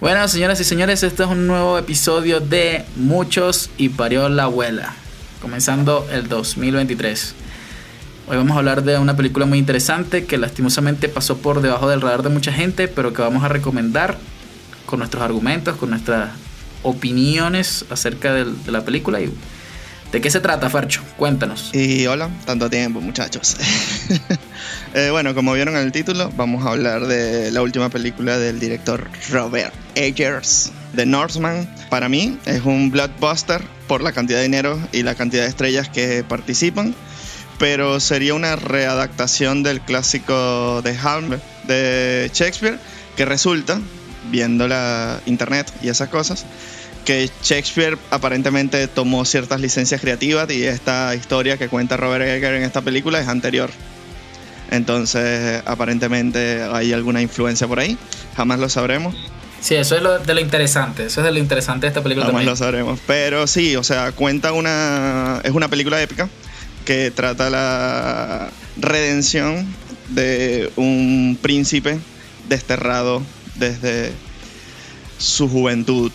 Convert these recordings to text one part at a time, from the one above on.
Bueno, señoras y señores, este es un nuevo episodio de Muchos y parió la abuela, comenzando el 2023. Hoy vamos a hablar de una película muy interesante que lastimosamente pasó por debajo del radar de mucha gente, pero que vamos a recomendar con nuestros argumentos, con nuestras opiniones acerca de la película y ¿De qué se trata, Farcho? Cuéntanos. Y hola, tanto tiempo, muchachos. Eh, bueno, como vieron en el título, vamos a hablar de la última película del director Robert Eggers, The Northman. Para mí es un blockbuster por la cantidad de dinero y la cantidad de estrellas que participan, pero sería una readaptación del clásico de Hamlet de Shakespeare, que resulta, viendo la internet y esas cosas, que Shakespeare aparentemente tomó ciertas licencias creativas y esta historia que cuenta Robert Eggers en esta película es anterior. Entonces, aparentemente hay alguna influencia por ahí. Jamás lo sabremos. Sí, eso es lo de lo interesante. Eso es de lo interesante de esta película Jamás lo sabremos. Pero sí, o sea, cuenta una. Es una película épica que trata la redención de un príncipe desterrado desde su juventud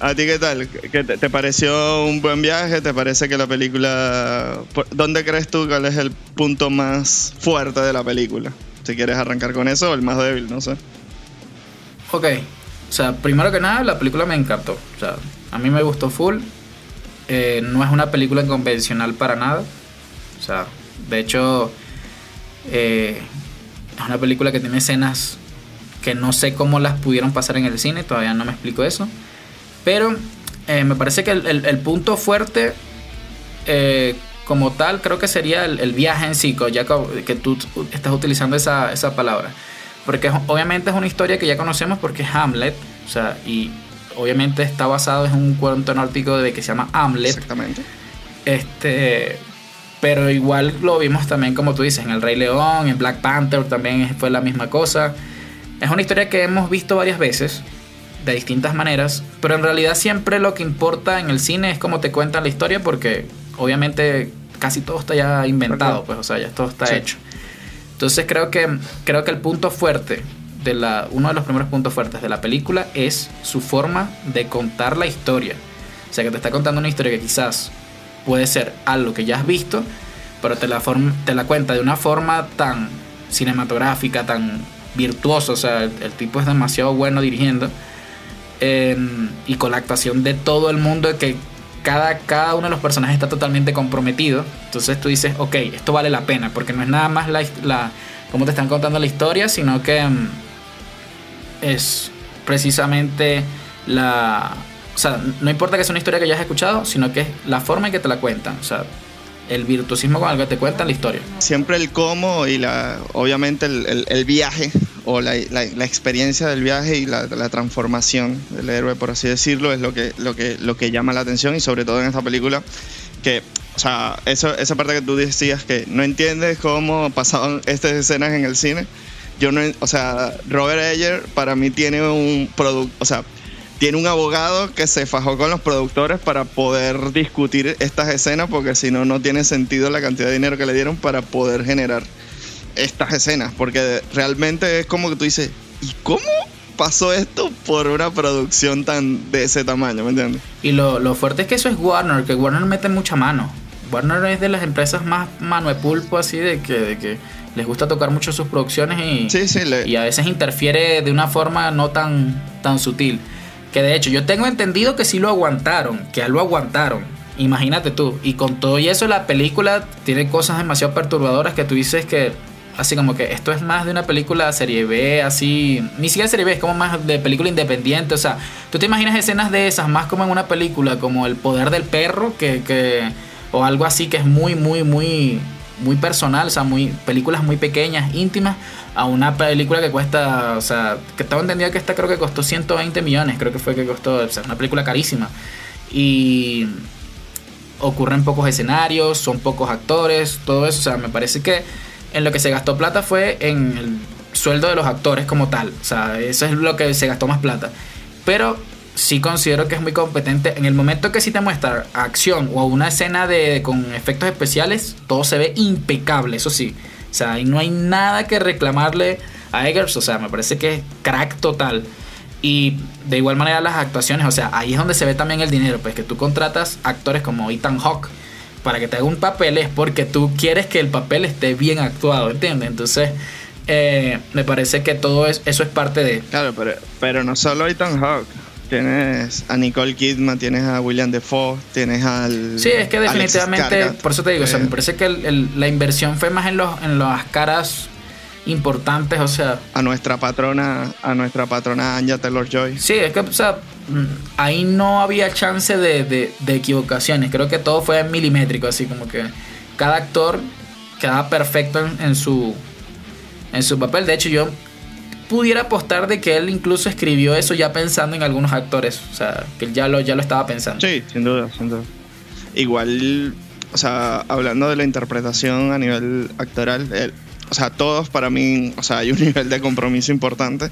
¿A ti qué tal? ¿Qué te, pareció un buen viaje? ¿Te parece que la película... ¿Dónde crees tú cuál es el punto más fuerte de la película? Si quieres arrancar con eso o el más débil, no sé. Ok. O sea, primero que nada, la película me encantó. O sea, a mí me gustó full. Eh, no es una película convencional para nada. O sea, de hecho, eh, es una película que tiene escenas que no sé cómo las pudieron pasar en el cine. Todavía no me explico eso. Pero eh, me parece que el, punto fuerte eh, como tal creo que sería el, viaje en sí, ya que, tú estás utilizando esa, palabra. Porque obviamente es una historia que ya conocemos porque es Hamlet, o sea, y obviamente está basado en un cuento nórdico de que se llama Hamlet. Exactamente. Este, pero igual lo vimos también, como tú dices, en El Rey León, en Black Panther también fue la misma cosa. Es una historia que hemos visto varias veces de distintas maneras, pero en realidad siempre lo que importa en el cine es cómo te cuentan la historia porque obviamente casi todo está ya inventado, pues o sea, ya todo está hecho. Entonces creo que creo que el punto fuerte de la uno de los primeros puntos fuertes de la película es su forma de contar la historia. O sea, que te está contando una historia que quizás puede ser algo que ya has visto, pero te la te la cuenta de una forma tan cinematográfica, tan virtuosa, o sea, el tipo es demasiado bueno dirigiendo y con la actuación de todo el mundo, que cada, cada uno de los personajes está totalmente comprometido. Entonces tú dices, ok, esto vale la pena, porque no es nada más la, la cómo te están contando la historia, sino que mm, es precisamente la... O sea, no importa que sea una historia que ya has escuchado, sino que es la forma en que te la cuentan. O sea, el virtuosismo con el que te cuentan la historia. Siempre el cómo y la, obviamente el, el, viaje o la, la, experiencia del viaje y la, transformación del héroe, por así decirlo, es lo que, lo, que, lo que llama la atención y sobre todo en esta película que, o sea, eso, esa parte que tú decías que no entiendes cómo pasaban estas escenas en el cine. Yo no, o sea, Robert Ayer para mí tiene un producto, o sea, tiene un abogado que se fajó con los productores para poder discutir estas escenas, porque si no, no tiene sentido la cantidad de dinero que le dieron para poder generar estas escenas, porque realmente es como que tú dices, ¿y cómo pasó esto por una producción tan de ese tamaño, ¿me entiendes? Y lo, fuerte es que eso es Warner, que Warner mete mucha mano. Warner es de las empresas más mano de pulpo, así de que, de que les gusta tocar mucho sus producciones y, y a veces interfiere de una forma no tan, tan sutil. Que de hecho yo tengo entendido que sí lo aguantaron, que lo aguantaron. Imagínate tú. Y con todo y eso la película tiene cosas demasiado perturbadoras que tú dices que así como que esto es más de una película serie B, así, ni siquiera serie B, es como más de película independiente, o sea, tú te imaginas escenas de esas más como en una película como El poder del perro, que, que o algo así que es muy, muy, muy, muy personal, o sea, muy, películas muy pequeñas, íntimas, a una película que cuesta, o sea, que estaba entendido que esta creo que costó 120 millones, creo que fue que costó, o sea, una película carísima. Y ocurren pocos escenarios, son pocos actores, todo eso, o sea, me parece que en lo que se gastó plata fue en el sueldo de los actores como tal, o sea, eso es lo que se gastó más plata. Pero sí considero que es muy competente. En el momento que sí te muestra acción o una escena de, con efectos especiales, todo se ve impecable, eso sí. O sea, y no hay nada que reclamarle a Eggers. O sea, me parece que es crack total. Y de igual manera las actuaciones, o sea, ahí es donde se ve también el dinero, pues que tú contratas actores como Ethan Hawke para que te haga un papel es porque tú quieres que el papel esté bien actuado, ¿entiendes? Entonces, eh, me parece que todo eso es parte de... Claro, pero, pero no solo Ethan Hawke. Tienes a Nicole Kidman, tienes a William Defoe, tienes al. Sí, es que definitivamente, por eso te digo, o sea, me eh, parece que la inversión fue más en, los, en las caras importantes, o sea. A nuestra patrona, a nuestra patrona Anja Taylor Joy. Sí, es que, o sea, mm, ahí no había chance de, de equivocaciones. Creo que todo fue milimétrico, así como que cada actor quedaba perfecto en, en, su en su papel. De hecho, yo pudiera apostar de que él incluso escribió eso ya pensando en algunos actores. O sea, que él ya lo, ya lo estaba pensando. Sí, sin duda, sin duda. Igual, o sea, hablando de la interpretación a nivel actoral, o sea, todos para mí, o sea, hay un nivel de compromiso importante.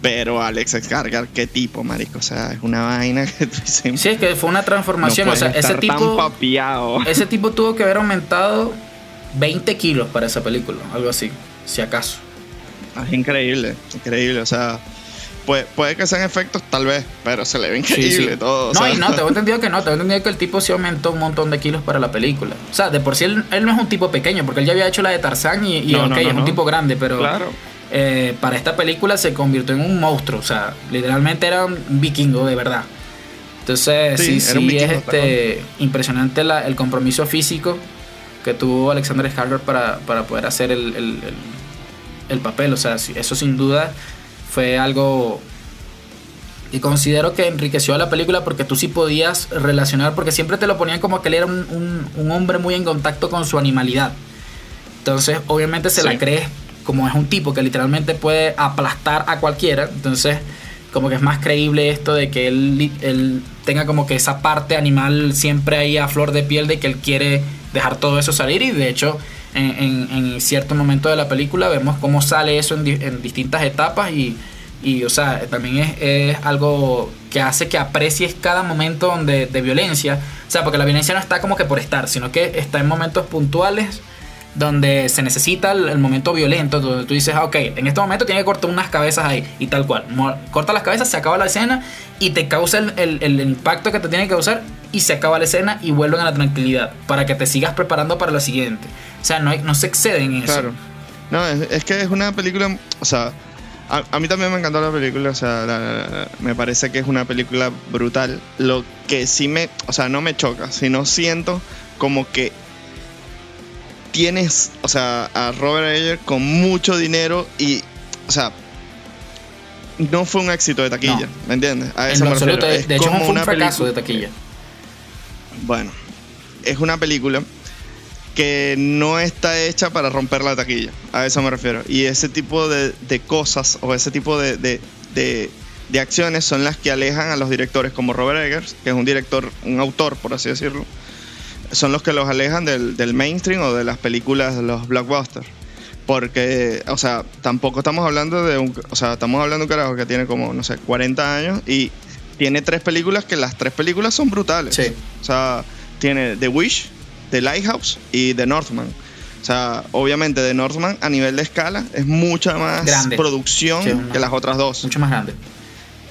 Pero Alex Skarsgård, qué tipo, marico. O sea, es una vaina que tú dices, Sí, es que fue una transformación. o sea, ese tipo. Ese tipo tuvo que haber aumentado 20 kilos para esa película, algo así, si acaso. Es increíble, increíble. O sea, puede, puede que sean efectos, tal vez, pero se le ve increíble todo. No, y no, tengo entendido que no. Tengo entendido que el tipo se aumentó un montón de kilos para la película. O sea, de por sí él, no es un tipo pequeño, porque él ya había hecho la de Tarzán y, y ok, es un tipo grande, pero. Claro. Eh, para esta película se convirtió en un monstruo. O sea, literalmente era un vikingo de verdad. Entonces, sí, sí, es este, impresionante el compromiso físico que tuvo Alexander Skarsgård para, para poder hacer el el papel. O sea, eso sin duda fue algo y considero que enriqueció a la película porque tú sí podías relacionar, porque siempre te lo ponían como que él era un, hombre muy en contacto con su animalidad. Entonces, obviamente se la crees como es un tipo que literalmente puede aplastar a cualquiera. Entonces, como que es más creíble esto de que él, él tenga como que esa parte animal siempre ahí a flor de piel de que él quiere dejar todo eso salir y de hecho en, cierto momento de la película, vemos cómo sale eso en, distintas etapas y, o sea, también es, es, algo que hace que aprecies cada momento donde, de violencia, o sea, porque la violencia no está como que por estar, sino que está en momentos puntuales donde se necesita el, momento violento, donde tú dices, ah, ok, en este momento tiene que cortar unas cabezas ahí y tal cual. Corta las cabezas, se acaba la escena y te causa el, el, impacto que te tiene que causar y se acaba la escena y vuelven a la tranquilidad para que te sigas preparando para lo siguiente. O sea, no, no se exceden en eso. Claro. No, es, que es una película, o sea, a, mí también me encantó la película, o sea, me parece que es una película brutal. Lo que sí me, o sea, no me choca, sino siento como que tienes, o sea, a Robert Ayer con mucho dinero y, o sea, no fue un éxito de taquilla, ¿me entiendes? A eso me refiero. De, hecho, fue un fracaso de taquilla. Bueno, es una película que no está hecha para romper la taquilla, a eso me refiero. Y ese tipo de, cosas o ese tipo de, de, acciones son las que alejan a los directores como Robert Eggers, que es un director, un autor, por así decirlo, son los que los alejan del, mainstream o de las películas, de los blockbusters. Porque, o sea, tampoco estamos hablando de un. O sea, estamos hablando de un carajo que tiene como, no sé, 40 años y tiene tres películas que las tres películas son brutales. Sí. O sea, tiene The Wish, The Lighthouse y The Northman. O sea, obviamente The Northman a nivel de escala es mucha más producción que las otras dos. Mucho más grande.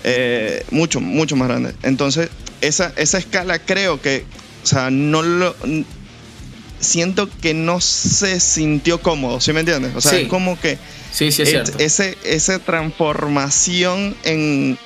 Eh, mucho, mucho más grande. Entonces, esa, esa escala creo que o sea, no lo. Siento que no se sintió cómodo, ¿sí me entiendes? O sea, es como que. Sí, sí, es cierto. Ese, esa transformación en,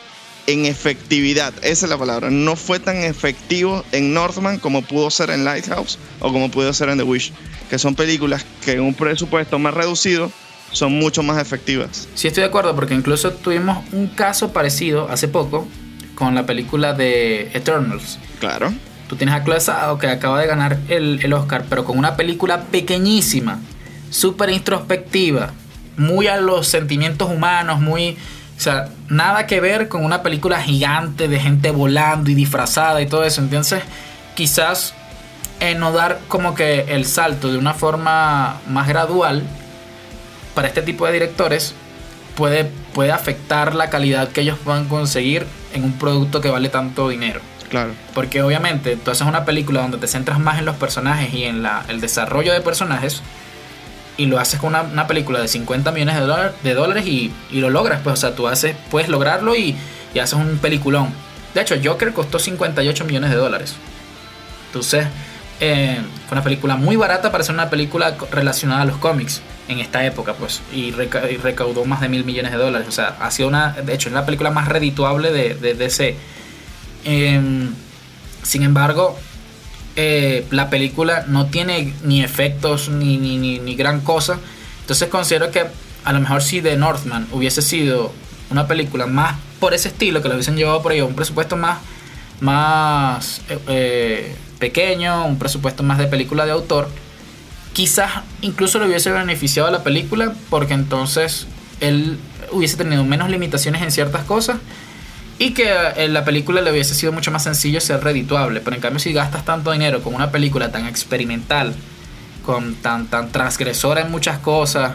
en efectividad, esa es la palabra. No fue tan efectivo en Northman como pudo ser en Lighthouse o como pudo ser en The Wish, que son películas que en un presupuesto más reducido son mucho más efectivas. Sí, estoy de acuerdo, porque incluso tuvimos un caso parecido hace poco con la película de Eternals. Claro. Tú tienes a Chloe que acaba de ganar el, Oscar, pero con una película pequeñísima, súper introspectiva, muy a los sentimientos humanos, muy... O sea, nada que ver con una película gigante de gente volando y disfrazada y todo eso. Entonces, quizás en no dar como que el salto de una forma más gradual para este tipo de directores puede, puede afectar la calidad que ellos puedan conseguir en un producto que vale tanto dinero. Claro. Porque obviamente tú haces una película donde te centras más en los personajes y en la, el desarrollo de personajes y lo haces con una, película de 50 millones de, de dólares y, y, lo logras. Pues, o sea, tú haces, puedes lograrlo y, y haces un peliculón. De hecho, Joker costó 58 millones de dólares. Entonces, eh, fue una película muy barata para ser una película relacionada a los cómics en esta época, pues, y, recaudó más de mil millones de dólares. O sea, ha sido una, de hecho, es la película más redituable de, de DC. Em, sin embargo, eh, la película no tiene ni efectos ni, ni, ni, gran cosa. Entonces considero que a lo mejor si The Northman hubiese sido una película más por ese estilo, que lo hubiesen llevado por ahí, un presupuesto más, más eh, eh, pequeño, un presupuesto más de película de autor, quizás incluso le hubiese beneficiado a la película porque entonces él hubiese tenido menos limitaciones en ciertas cosas y que en la película le hubiese sido mucho más sencillo ser redituable. Pero en cambio si gastas tanto dinero con una película tan experimental, con tan, tan transgresora en muchas cosas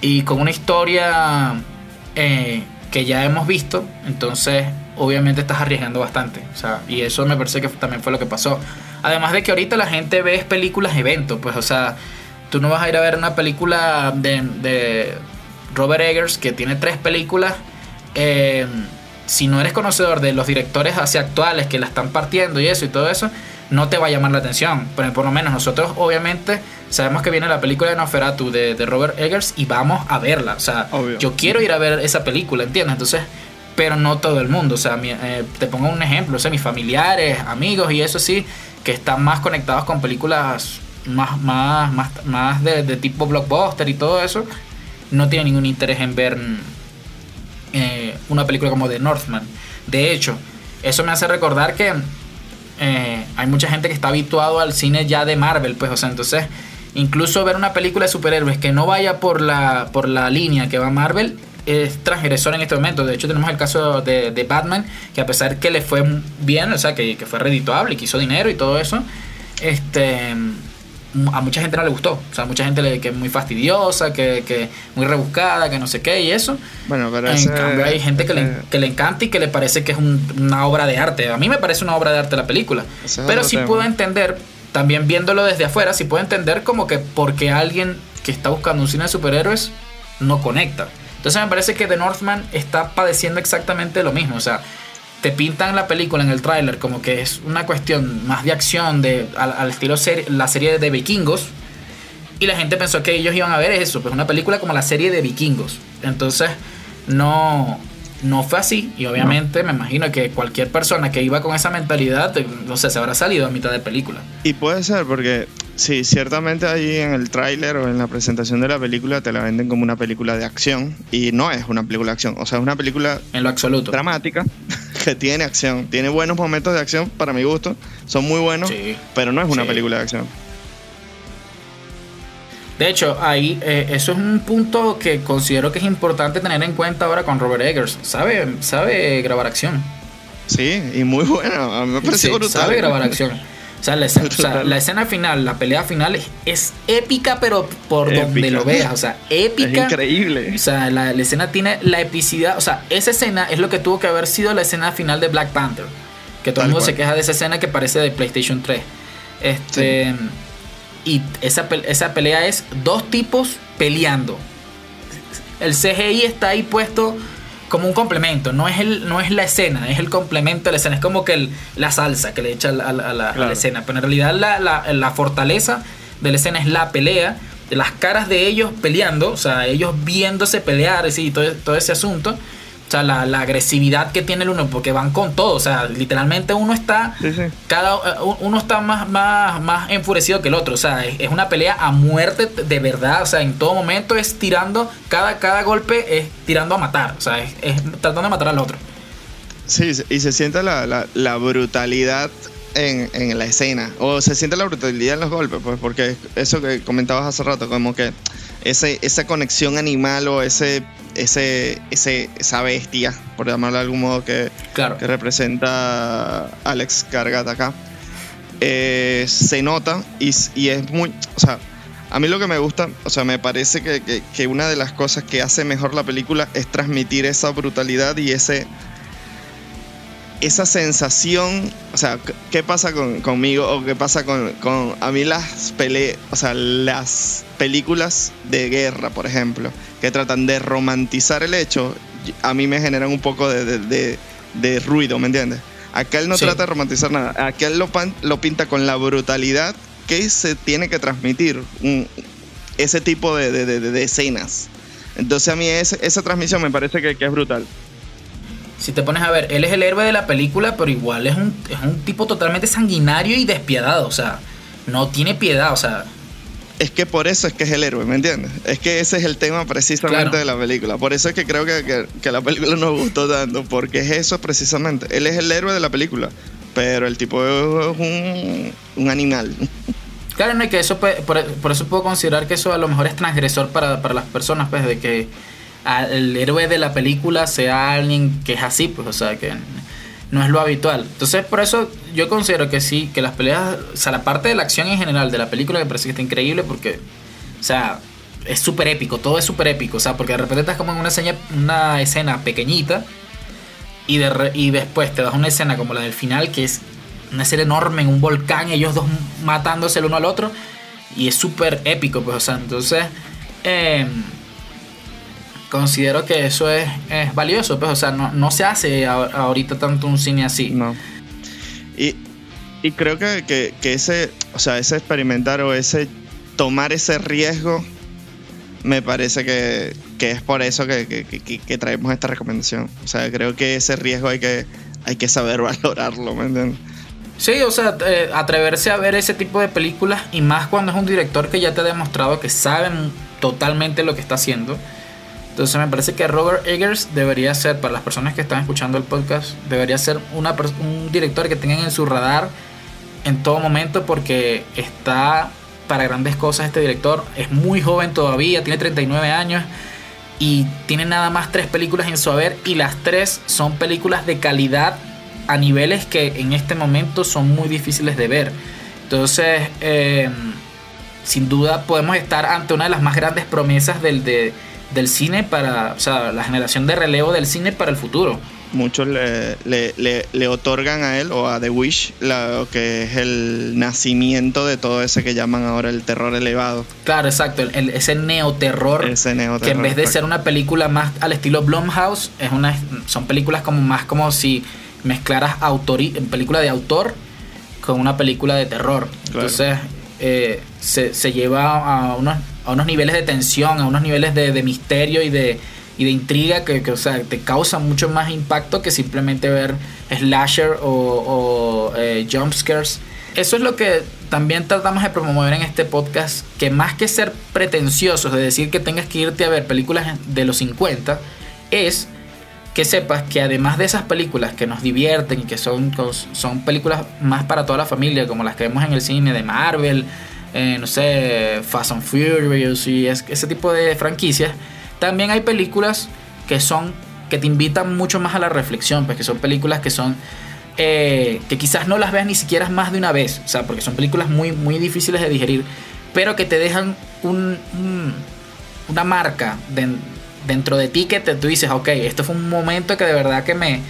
y con una historia eh, que ya hemos visto, entonces obviamente estás arriesgando bastante. O sea, y eso me parece que también fue lo que pasó. Además de que ahorita la gente ve películas eventos, pues, o sea, tú no vas a ir a ver una película de, de Robert Eggers que tiene tres películas. Eh, si no eres conocedor de los directores así actuales que la están partiendo y eso y todo eso, no te va a llamar la atención. Pero por lo menos nosotros obviamente sabemos que viene la película de Noferatu de, de Robert Eggers y vamos a verla. O sea, yo quiero ir a ver esa película, ¿entiendes? Entonces, pero no todo el mundo. O sea, eh, te pongo un ejemplo, o sea, mis familiares, amigos y eso sí, que están más conectados con películas más, más, más, más de, de tipo blockbuster y todo eso, no tienen ningún interés en ver eh, una película como The Northman. De hecho, eso me hace recordar que eh, hay mucha gente que está habituado al cine ya de Marvel, pues, o sea, entonces, incluso ver una película de superhéroes que no vaya por la, por la línea que va Marvel es transgresor en este momento. De hecho, tenemos el caso de, de Batman, que a pesar que le fue bien, o sea, que, que fue redituable y que hizo dinero y todo eso, este a mucha gente no le gustó. O sea, mucha gente le, que es muy fastidiosa, que, que muy rebuscada, que no sé qué y eso. Bueno, pero En cambio hay gente que, le, que le encanta y que le parece que es una obra de arte. A mí me parece una obra de arte la película. pero sí puedo entender, también viéndolo desde afuera, sí puedo entender como que porque alguien que está buscando un cine de superhéroes no conecta. Entonces me parece que The Northman está padeciendo exactamente lo mismo. O sea, te pintan la película en el tráiler como que es una cuestión más de acción, de, al, estilo la serie de vikingos. Y la gente pensó que ellos iban a ver eso, pues una película como la serie de vikingos. Entonces, no, no fue así. Y obviamente me imagino que cualquier persona que iba con esa mentalidad, no sé, se habrá salido a mitad de película. Y puede ser, porque Sí, ciertamente ahí en el tráiler o en la presentación de la película te la venden como una película de acción y no es una película de acción, o sea, es una película en lo absoluto dramática que tiene acción, tiene buenos momentos de acción para mi gusto, son muy buenos, pero no es una película de acción. De hecho, ahí eh, eso es un punto que considero que es importante tener en cuenta ahora con Robert Eggers. Sabe, sabe grabar acción. Sí, y muy bueno. A mí me parece brutal. Sabe grabar acción. O sea, la escena, final, la pelea final es, épica, pero por donde lo veas. O sea, épica. Es increíble. O sea, la, escena tiene la epicidad. O sea, esa escena es lo que tuvo que haber sido la escena final de Black Panther. Que todo el mundo se queja de esa escena que parece de PlayStation 3. Este. Y esa, esa pelea es dos tipos peleando. El CGI está ahí puesto como un complemento, no es, el, no es la escena, es el complemento de la escena, es como que la salsa que le echa a, la, escena, pero en realidad la, fortaleza de la escena es la pelea, las caras de ellos peleando, o sea, ellos viéndose pelear, y todo, todo ese asunto, o sea, la, agresividad que tiene el uno, porque van con todo. O sea, literalmente uno está. Cada, eh, uno está más, más, más enfurecido que el otro. O sea, es, una pelea a muerte de verdad. O sea, en todo momento es tirando. Cada, cada golpe es tirando a matar. O sea, es, tratando de matar al otro. Sí, y se siente la, la, brutalidad en, en, la escena. O se siente la brutalidad en los golpes, pues, porque eso que comentabas hace rato, como que ese, esa conexión animal o ese, ese, ese, esa bestia, por llamarlo de algún modo, que, que representa Alex Gargat acá, eh, se nota y, y, es muy. O sea, a mí lo que me gusta, o sea, me parece que, que, que una de las cosas que hace mejor la película es transmitir esa brutalidad y ese esa sensación, o sea, ¿qué pasa conmigo o qué pasa con, a mí las pele, o sea, las películas de guerra, por ejemplo, que tratan de romantizar el hecho, a mí me generan un poco de, de, ruido, ¿me entiendes? Acá él no trata de romantizar nada, acá él lo, lo pinta con la brutalidad que se tiene que transmitir ese tipo de, escenas. Entonces a mí esa transmisión me parece que, es brutal. Si te pones a ver, él es el héroe de la película, pero igual es un, es un tipo totalmente sanguinario y despiadado, o sea, no tiene piedad, o sea, es que por eso es que es el héroe, ¿me entiendes? Es que ese es el tema precisamente de la película. Por eso es que creo que, que, la película nos gustó tanto, porque es eso precisamente. Él es el héroe de la película, pero el tipo es un, un animal. Claro, no, y que eso, por, eso puedo considerar que eso a lo mejor es transgresor para, para las personas, pues, de que el héroe de la película sea alguien que es así, pues, o sea, que no es lo habitual. Entonces, por eso yo considero que sí, que las peleas, o sea, la parte de la acción en general de la película me parece que está increíble porque, o sea, es súper épico, todo es súper épico, o sea, porque de repente estás como en una, una escena pequeñita y, de y después te das una escena como la del final, que es una escena enorme en un volcán, ellos dos matándose el uno al otro, y es súper épico, pues, o sea, entonces... Eh, considero que eso es, valioso, pues, o sea, no, se hace ahorita tanto un cine así. No. Y, creo que, ese, o sea, ese experimentar o ese tomar ese riesgo, me parece que, es por eso que, traemos esta recomendación. O sea, creo que ese riesgo hay que, hay que saber valorarlo, ¿me entiendes? Sí, o sea, eh, atreverse a ver ese tipo de películas y más cuando es un director que ya te ha demostrado que saben totalmente lo que está haciendo entonces me parece que Robert Eggers debería ser, para las personas que están escuchando el podcast, debería ser una, un director que tengan en su radar en todo momento porque está para grandes cosas este director. Es muy joven todavía, tiene 39 años y tiene nada más tres películas en su haber y las tres son películas de calidad a niveles que en este momento son muy difíciles de ver. Entonces, eh, sin duda podemos estar ante una de las más grandes promesas del, de, del cine para, o sea, la generación de relevo del cine para el futuro. Muchos le, le, otorgan a él o a The Wish lo que es el nacimiento de todo ese que llaman ahora el terror elevado. Claro, exacto, el, ese neoterror. Ese neoterror. Que en vez de ser una película más al estilo Blumhouse, es una, son películas como más como si mezclaras en película de autor con una película de terror. Entonces, eh, se, se lleva a unos a unos niveles de tensión, a unos niveles de, misterio y de, y de intriga que, o sea, te causa mucho más impacto que simplemente ver slasher o, o eh, jumpscares. Eso es lo que también tratamos de promover en este podcast, que más que ser pretenciosos de decir que tengas que irte a ver películas de los 50, es que sepas que además de esas películas que nos divierten y que son, son películas más para toda la familia, como las que vemos en el cine de Marvel, eh, no sé, Fast and Furious y ese tipo de franquicias, también hay películas que son que te invitan mucho más a la reflexión, pues que son películas que son eh, que quizás no las veas ni siquiera más de una vez, o sea, porque son películas muy muy difíciles de digerir, pero que te dejan un, una marca dentro de ti que te, tú dices, ok, esto fue un momento que de verdad que me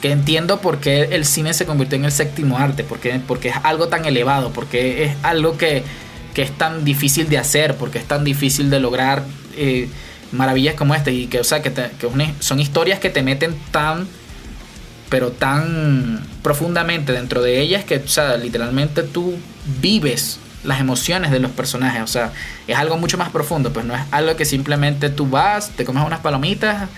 que entiendo por qué el cine se convirtió en el séptimo arte, porque, porque es algo tan elevado, porque es algo que que es tan difícil de hacer, porque es tan difícil de lograr eh, maravillas como esta. Y que, o sea, que, son historias que te meten tan, pero tan profundamente dentro de ellas que, o sea, literalmente tú vives las emociones de los personajes. O sea, es algo mucho más profundo, pues no es algo que simplemente tú vas, te comes unas palomitas,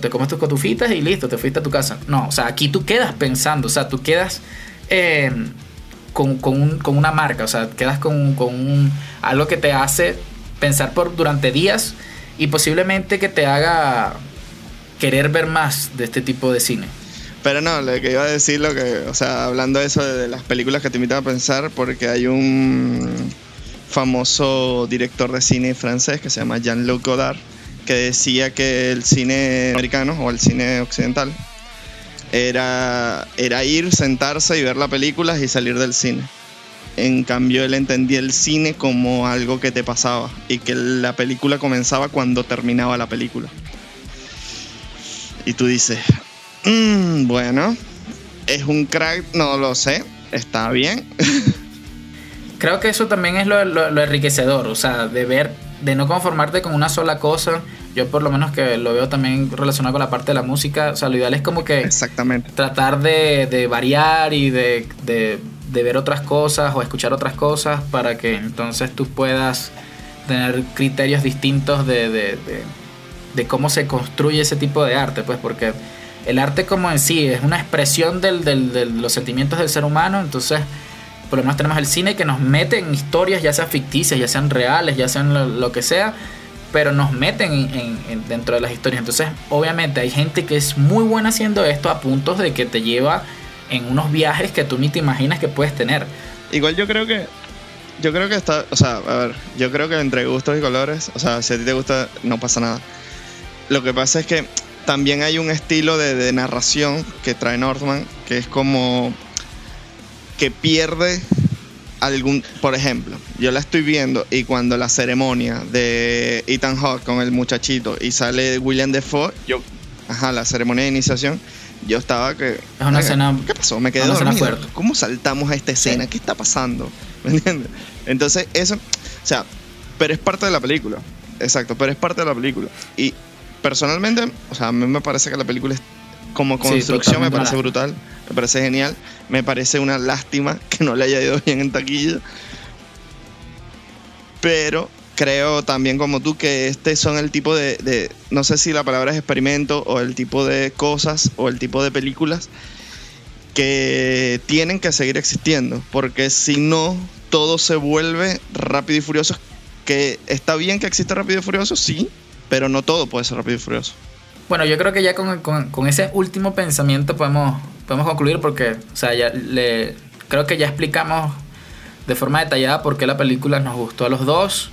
te comes tus cotufitas y listo, te fuiste a tu casa. No, o sea, aquí tú quedas pensando, o sea, tú quedas... Eh, con, con, una marca, o sea, quedas con, con algo que te hace pensar por durante días y posiblemente que te haga querer ver más de este tipo de cine. Pero no, lo que iba a decir, lo que, o sea, hablando de eso de las películas que te invitan a pensar, porque hay un famoso director de cine francés que se llama Jean-Luc Godard, que decía que el cine americano o el cine occidental era, era ir, sentarse y ver la película y salir del cine. En cambio, él entendía el cine como algo que te pasaba y que la película comenzaba cuando terminaba la película. Y tú dices, mm, bueno, es un crack, no lo sé, está bien. Creo que eso también es lo, lo, enriquecedor, o sea, de ver de no conformarte con una sola cosa. Yo por lo menos que lo veo también relacionado con la parte de la música. O sea, lo ideal es como que Exactamente. tratar de, de variar y de, de, de, ver otras cosas o escuchar otras cosas para que entonces tú puedas tener criterios distintos de, de, de cómo se construye ese tipo de arte. Pues porque el arte como en sí es una expresión del, del, de los sentimientos del ser humano. Entonces por lo menos tenemos el cine que nos mete en historias, ya sean ficticias, ya sean reales, ya sean lo, que sea, pero nos meten en, dentro de las historias. Entonces, obviamente hay gente que es muy buena haciendo esto a puntos de que te lleva en unos viajes que tú ni te imaginas que puedes tener. Igual yo creo que yo creo que está, o sea, a ver, yo creo que entre gustos y colores, o sea, si a ti te gusta, no pasa nada. Lo que pasa es que también hay un estilo de, de narración que trae Northman, que es como que pierde algún, por ejemplo, yo la estoy viendo y cuando la ceremonia de Ethan Hawke con el muchachito y sale William Defoe, yo, ajá, la ceremonia de iniciación, yo estaba que... Es una escena... ¿Qué pasó? Me quedé dormido. ¿Cómo saltamos a esta escena? ¿Qué está pasando? ¿Me entiendes? Entonces, eso, o sea, pero es parte de la película. Exacto, pero es parte de la película. Y personalmente, o sea, a mí me parece que la película es como construcción me parece brutal, me parece genial, me parece una lástima que no le haya ido bien en taquilla. Pero creo también como tú que este son el tipo de, no sé si la palabra es experimento o el tipo de cosas o el tipo de películas que tienen que seguir existiendo, porque si no, todo se vuelve rápido y furioso, que está bien que exista rápido y furioso, sí, pero no todo puede ser rápido y furioso. Bueno, yo creo que ya con, con, ese último pensamiento podemos, podemos concluir porque, o sea, ya le, creo que ya explicamos de forma detallada por qué la película nos gustó a los dos.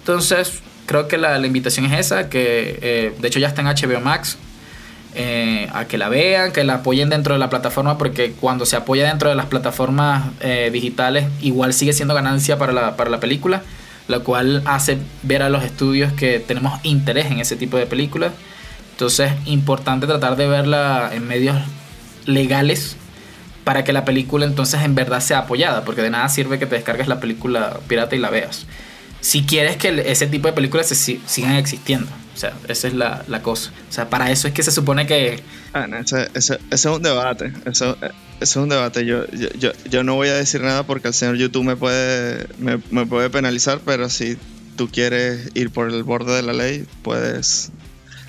Entonces, creo que la, invitación es esa, que eh, de hecho ya está en HBO Max, eh, a que la vean, que la apoyen dentro de la plataforma, porque cuando se apoya dentro de las plataformas eh, digitales, igual sigue siendo ganancia para la, para la película lo cual hace ver a los estudios que tenemos interés en ese tipo de películas. Entonces, importante tratar de verla en medios legales para que la película entonces en verdad sea apoyada, porque de nada sirve que te descargues la película pirata y la veas. Si quieres que ese tipo de películas se sigan existiendo. O sea, esa es la, cosa. O sea, para eso es que se supone que... Ah, ese, ese, es un debate. Eso, es un debate. Yo, yo, yo, no voy a decir nada porque el señor YouTube me puede, me, me puede penalizar, pero si tú quieres ir por el borde de la ley, puedes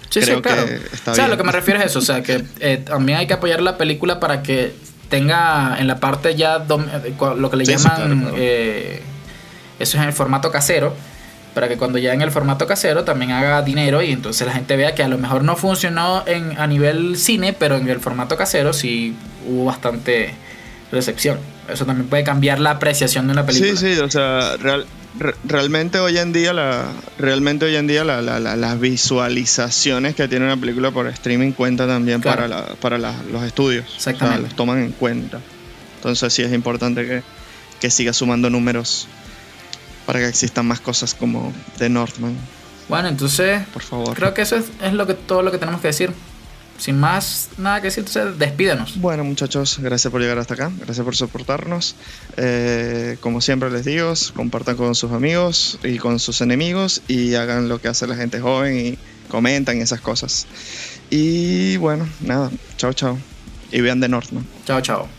Sí, sí, claro. o sea, lo que me refiero es eso, o sea, que eh, también hay que apoyar la película para que tenga en la parte ya eh, lo que le llaman, eh, eso es en el formato casero, para que cuando ya en el formato casero también haga dinero y entonces la gente vea que a lo mejor no funcionó en, a nivel cine, pero en el formato casero sí hubo bastante recepción. Eso también puede cambiar la apreciación de una película. Sí, sí, o sea, realmente hoy en día, la, realmente hoy en día la, las visualizaciones que tiene una película por streaming cuenta también para, para los estudios. Exactamente. los toman en cuenta. Entonces sí es importante que, que siga sumando números para que existan más cosas como The Northman. Bueno, entonces, por favor. Creo que eso es, lo que todo lo que tenemos que decir. Sin más nada que decir, entonces despídenos. Bueno, muchachos, gracias por llegar hasta acá, gracias por soportarnos. Eh, como siempre les digo, compartan con sus amigos y con sus enemigos y hagan lo que hace la gente joven y comentan esas cosas. Y bueno, nada, chao, chao. Y vean The Northman. Chao, chao.